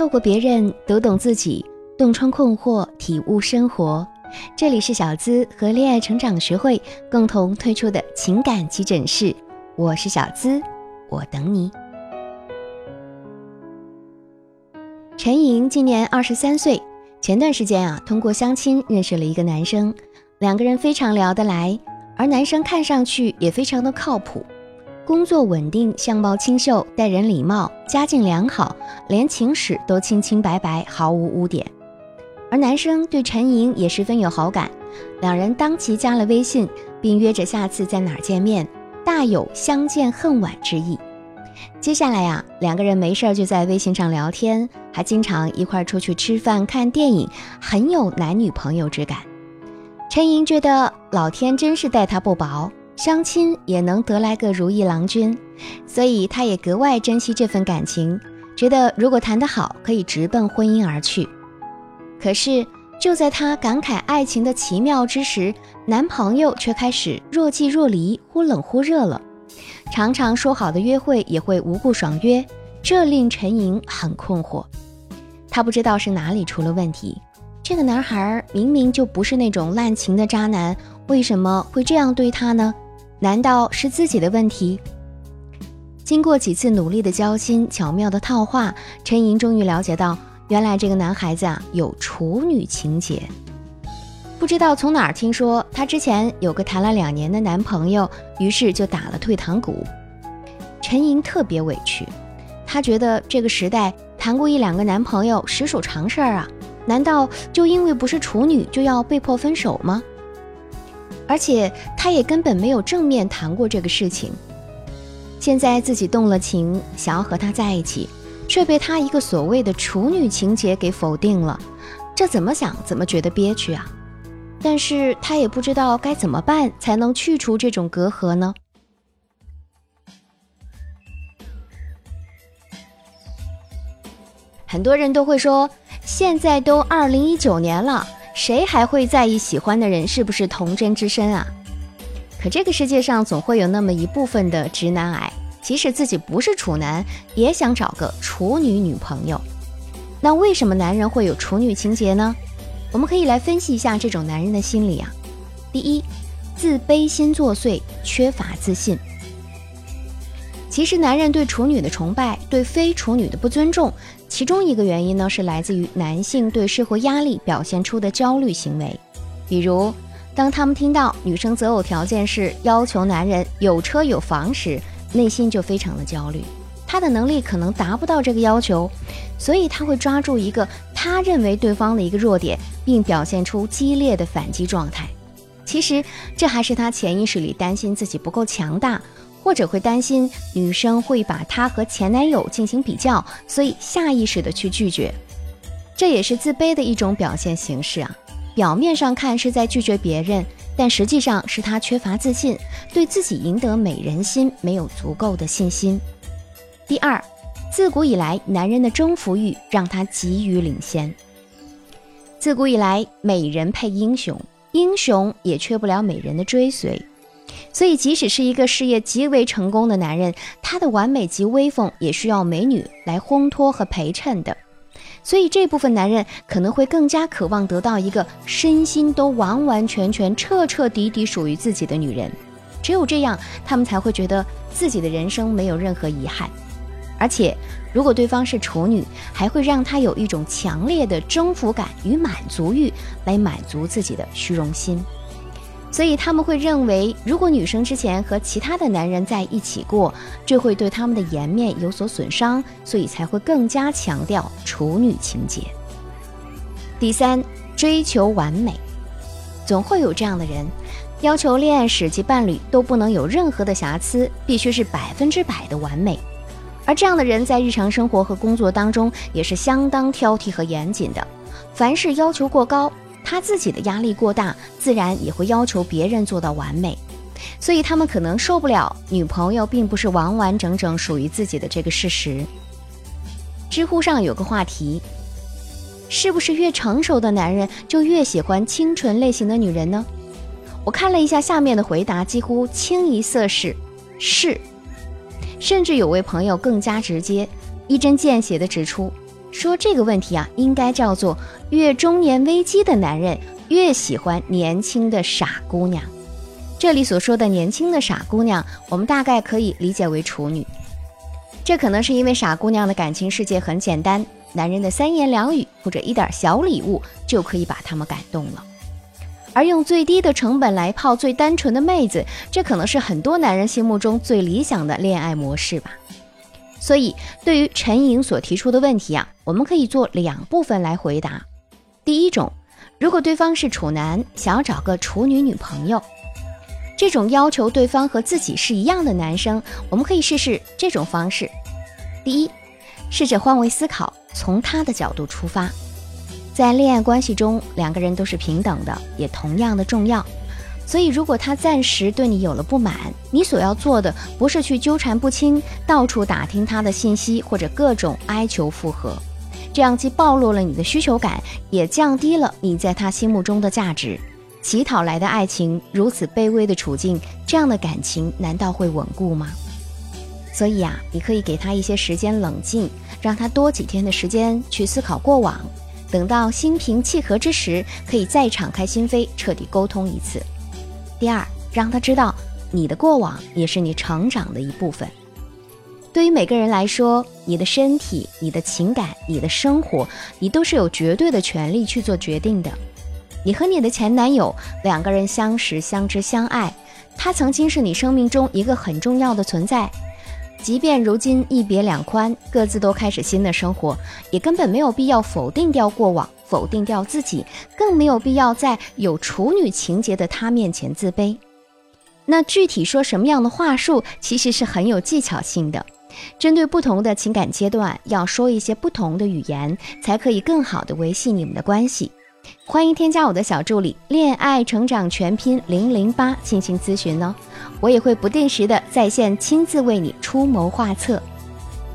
透过别人读懂自己，洞穿困惑，体悟生活。这里是小资和恋爱成长学会共同推出的情感急诊室，我是小资，我等你。陈莹今年二十三岁，前段时间啊，通过相亲认识了一个男生，两个人非常聊得来，而男生看上去也非常的靠谱。工作稳定，相貌清秀，待人礼貌，家境良好，连情史都清清白白，毫无污点。而男生对陈莹也十分有好感，两人当即加了微信，并约着下次在哪儿见面，大有相见恨晚之意。接下来呀，两个人没事儿就在微信上聊天，还经常一块儿出去吃饭、看电影，很有男女朋友之感。陈莹觉得老天真是待她不薄。相亲也能得来个如意郎君，所以他也格外珍惜这份感情，觉得如果谈得好，可以直奔婚姻而去。可是就在他感慨爱情的奇妙之时，男朋友却开始若即若离，忽冷忽热了。常常说好的约会也会无故爽约，这令陈莹很困惑。她不知道是哪里出了问题，这个男孩明明就不是那种滥情的渣男，为什么会这样对她呢？难道是自己的问题？经过几次努力的交心、巧妙的套话，陈莹终于了解到，原来这个男孩子啊有处女情节。不知道从哪儿听说，她之前有个谈了两年的男朋友，于是就打了退堂鼓。陈莹特别委屈，她觉得这个时代谈过一两个男朋友实属常事儿啊，难道就因为不是处女就要被迫分手吗？而且他也根本没有正面谈过这个事情，现在自己动了情，想要和他在一起，却被他一个所谓的处女情节给否定了，这怎么想怎么觉得憋屈啊！但是他也不知道该怎么办才能去除这种隔阂呢？很多人都会说，现在都二零一九年了。谁还会在意喜欢的人是不是童真之身啊？可这个世界上总会有那么一部分的直男癌，即使自己不是处男，也想找个处女女朋友。那为什么男人会有处女情节呢？我们可以来分析一下这种男人的心理啊。第一，自卑心作祟，缺乏自信。其实，男人对处女的崇拜，对非处女的不尊重，其中一个原因呢，是来自于男性对生活压力表现出的焦虑行为。比如，当他们听到女生择偶条件是要求男人有车有房时，内心就非常的焦虑。他的能力可能达不到这个要求，所以他会抓住一个他认为对方的一个弱点，并表现出激烈的反击状态。其实，这还是他潜意识里担心自己不够强大。或者会担心女生会把他和前男友进行比较，所以下意识的去拒绝，这也是自卑的一种表现形式啊。表面上看是在拒绝别人，但实际上是他缺乏自信，对自己赢得美人心没有足够的信心。第二，自古以来男人的征服欲让他急于领先。自古以来，美人配英雄，英雄也缺不了美人的追随。所以，即使是一个事业极为成功的男人，他的完美及威风也需要美女来烘托和陪衬的。所以，这部分男人可能会更加渴望得到一个身心都完完全全、彻彻底底属于自己的女人。只有这样，他们才会觉得自己的人生没有任何遗憾。而且，如果对方是处女，还会让他有一种强烈的征服感与满足欲，来满足自己的虚荣心。所以他们会认为，如果女生之前和其他的男人在一起过，这会对他们的颜面有所损伤，所以才会更加强调处女情节。第三，追求完美，总会有这样的人，要求恋爱史及伴侣都不能有任何的瑕疵，必须是百分之百的完美。而这样的人在日常生活和工作当中也是相当挑剔和严谨的，凡事要求过高。他自己的压力过大，自然也会要求别人做到完美，所以他们可能受不了女朋友并不是完完整整属于自己的这个事实。知乎上有个话题：是不是越成熟的男人就越喜欢清纯类型的女人呢？我看了一下下面的回答，几乎清一色是是，甚至有位朋友更加直接，一针见血地指出：说这个问题啊，应该叫做越中年危机的男人越喜欢年轻的傻姑娘。这里所说的年轻的傻姑娘，我们大概可以理解为处女。这可能是因为傻姑娘的感情世界很简单，男人的三言两语或者一点小礼物就可以把他们感动了。而用最低的成本来泡最单纯的妹子，这可能是很多男人心目中最理想的恋爱模式吧。所以，对于陈颖所提出的问题啊，我们可以做两部分来回答。第一种，如果对方是处男，想要找个处女女朋友，这种要求对方和自己是一样的男生，我们可以试试这种方式。第一，试着换位思考，从他的角度出发，在恋爱关系中，两个人都是平等的，也同样的重要。所以，如果他暂时对你有了不满，你所要做的不是去纠缠不清，到处打听他的信息，或者各种哀求复合，这样既暴露了你的需求感，也降低了你在他心目中的价值。乞讨来的爱情，如此卑微的处境，这样的感情难道会稳固吗？所以啊，你可以给他一些时间冷静，让他多几天的时间去思考过往，等到心平气和之时，可以再敞开心扉，彻底沟通一次。第二，让他知道你的过往也是你成长的一部分。对于每个人来说，你的身体、你的情感、你的生活，你都是有绝对的权利去做决定的。你和你的前男友两个人相识、相知、相爱，他曾经是你生命中一个很重要的存在。即便如今一别两宽，各自都开始新的生活，也根本没有必要否定掉过往。否定掉自己，更没有必要在有处女情节的他面前自卑。那具体说什么样的话术，其实是很有技巧性的。针对不同的情感阶段，要说一些不同的语言，才可以更好的维系你们的关系。欢迎添加我的小助理“恋爱成长全拼零零八”进行咨询哦，我也会不定时的在线亲自为你出谋划策。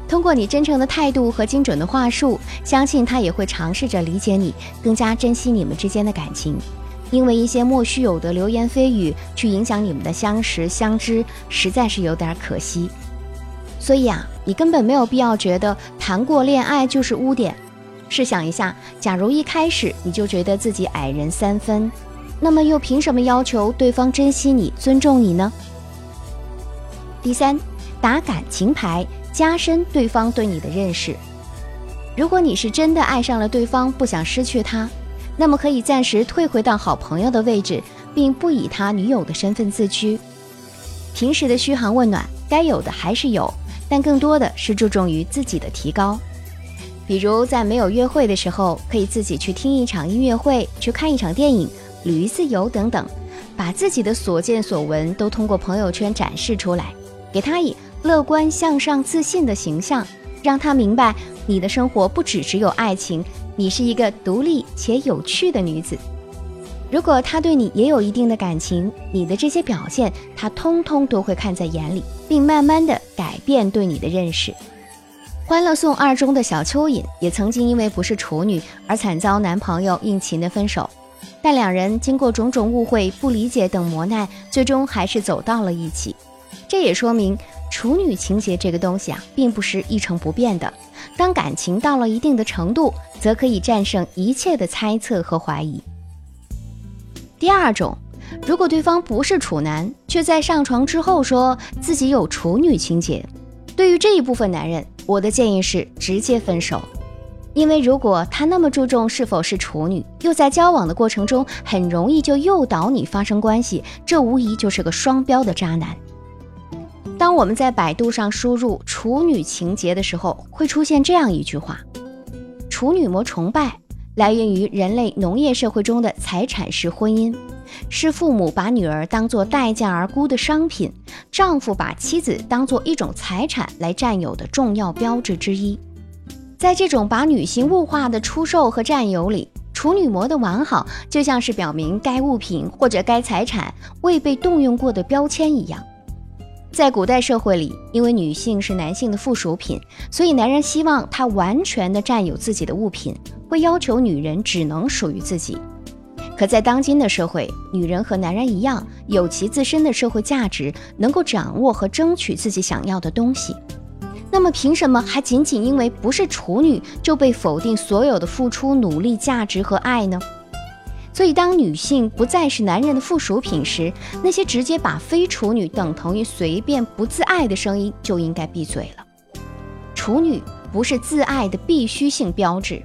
通过你真诚的态度和精准的话术，相信他也会尝试着理解你，更加珍惜你们之间的感情。因为一些莫须有的流言蜚语去影响你们的相识相知，实在是有点可惜。所以啊，你根本没有必要觉得谈过恋爱就是污点。试想一下，假如一开始你就觉得自己矮人三分，那么又凭什么要求对方珍惜你、尊重你呢？第三，打感情牌。加深对方对你的认识。如果你是真的爱上了对方，不想失去他，那么可以暂时退回到好朋友的位置，并不以他女友的身份自居。平时的嘘寒问暖该有的还是有，但更多的是注重于自己的提高。比如在没有约会的时候，可以自己去听一场音乐会，去看一场电影，旅一次游等等，把自己的所见所闻都通过朋友圈展示出来，给他以。乐观向上、自信的形象，让他明白你的生活不只只有爱情，你是一个独立且有趣的女子。如果他对你也有一定的感情，你的这些表现他通通都会看在眼里，并慢慢的改变对你的认识。《欢乐颂二》中的小蚯蚓也曾经因为不是处女而惨遭男朋友应勤的分手，但两人经过种种误会、不理解等磨难，最终还是走到了一起。这也说明。处女情节这个东西啊，并不是一成不变的。当感情到了一定的程度，则可以战胜一切的猜测和怀疑。第二种，如果对方不是处男，却在上床之后说自己有处女情节，对于这一部分男人，我的建议是直接分手。因为如果他那么注重是否是处女，又在交往的过程中很容易就诱导你发生关系，这无疑就是个双标的渣男。当我们在百度上输入“处女情节”的时候，会出现这样一句话：“处女膜崇拜来源于人类农业社会中的财产式婚姻，是父母把女儿当作待价而沽的商品，丈夫把妻子当作一种财产来占有的重要标志之一。在这种把女性物化的出售和占有里，处女膜的完好就像是表明该物品或者该财产未被动用过的标签一样。”在古代社会里，因为女性是男性的附属品，所以男人希望她完全的占有自己的物品，会要求女人只能属于自己。可在当今的社会，女人和男人一样，有其自身的社会价值，能够掌握和争取自己想要的东西。那么凭什么还仅仅因为不是处女就被否定所有的付出、努力、价值和爱呢？所以，当女性不再是男人的附属品时，那些直接把非处女等同于随便不自爱的声音就应该闭嘴了。处女不是自爱的必须性标志。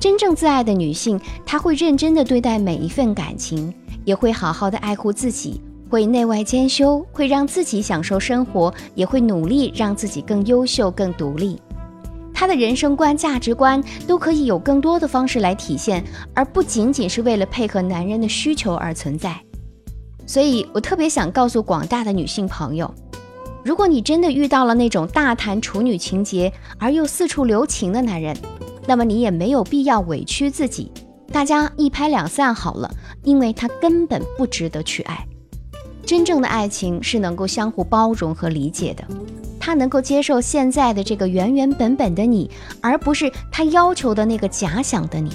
真正自爱的女性，她会认真的对待每一份感情，也会好好的爱护自己。会内外兼修，会让自己享受生活，也会努力让自己更优秀、更独立。她的人生观、价值观都可以有更多的方式来体现，而不仅仅是为了配合男人的需求而存在。所以我特别想告诉广大的女性朋友：如果你真的遇到了那种大谈处女情节而又四处留情的男人，那么你也没有必要委屈自己，大家一拍两散好了，因为他根本不值得去爱。真正的爱情是能够相互包容和理解的，他能够接受现在的这个原原本本的你，而不是他要求的那个假想的你。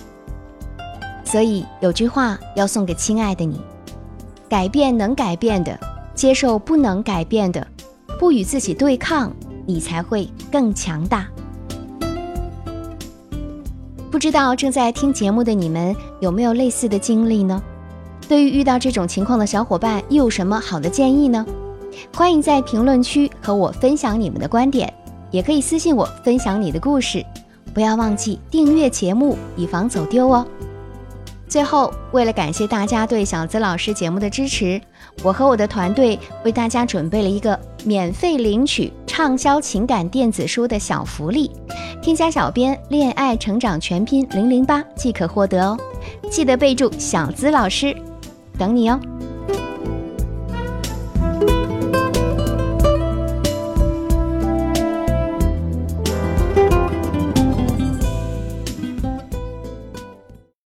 所以有句话要送给亲爱的你：改变能改变的，接受不能改变的，不与自己对抗，你才会更强大。不知道正在听节目的你们有没有类似的经历呢？对于遇到这种情况的小伙伴，又有什么好的建议呢？欢迎在评论区和我分享你们的观点，也可以私信我分享你的故事。不要忘记订阅节目，以防走丢哦。最后，为了感谢大家对小资老师节目的支持，我和我的团队为大家准备了一个免费领取畅销情感电子书的小福利，添加小编“恋爱成长全拼零零八”即可获得哦。记得备注“小资老师”。等你哦。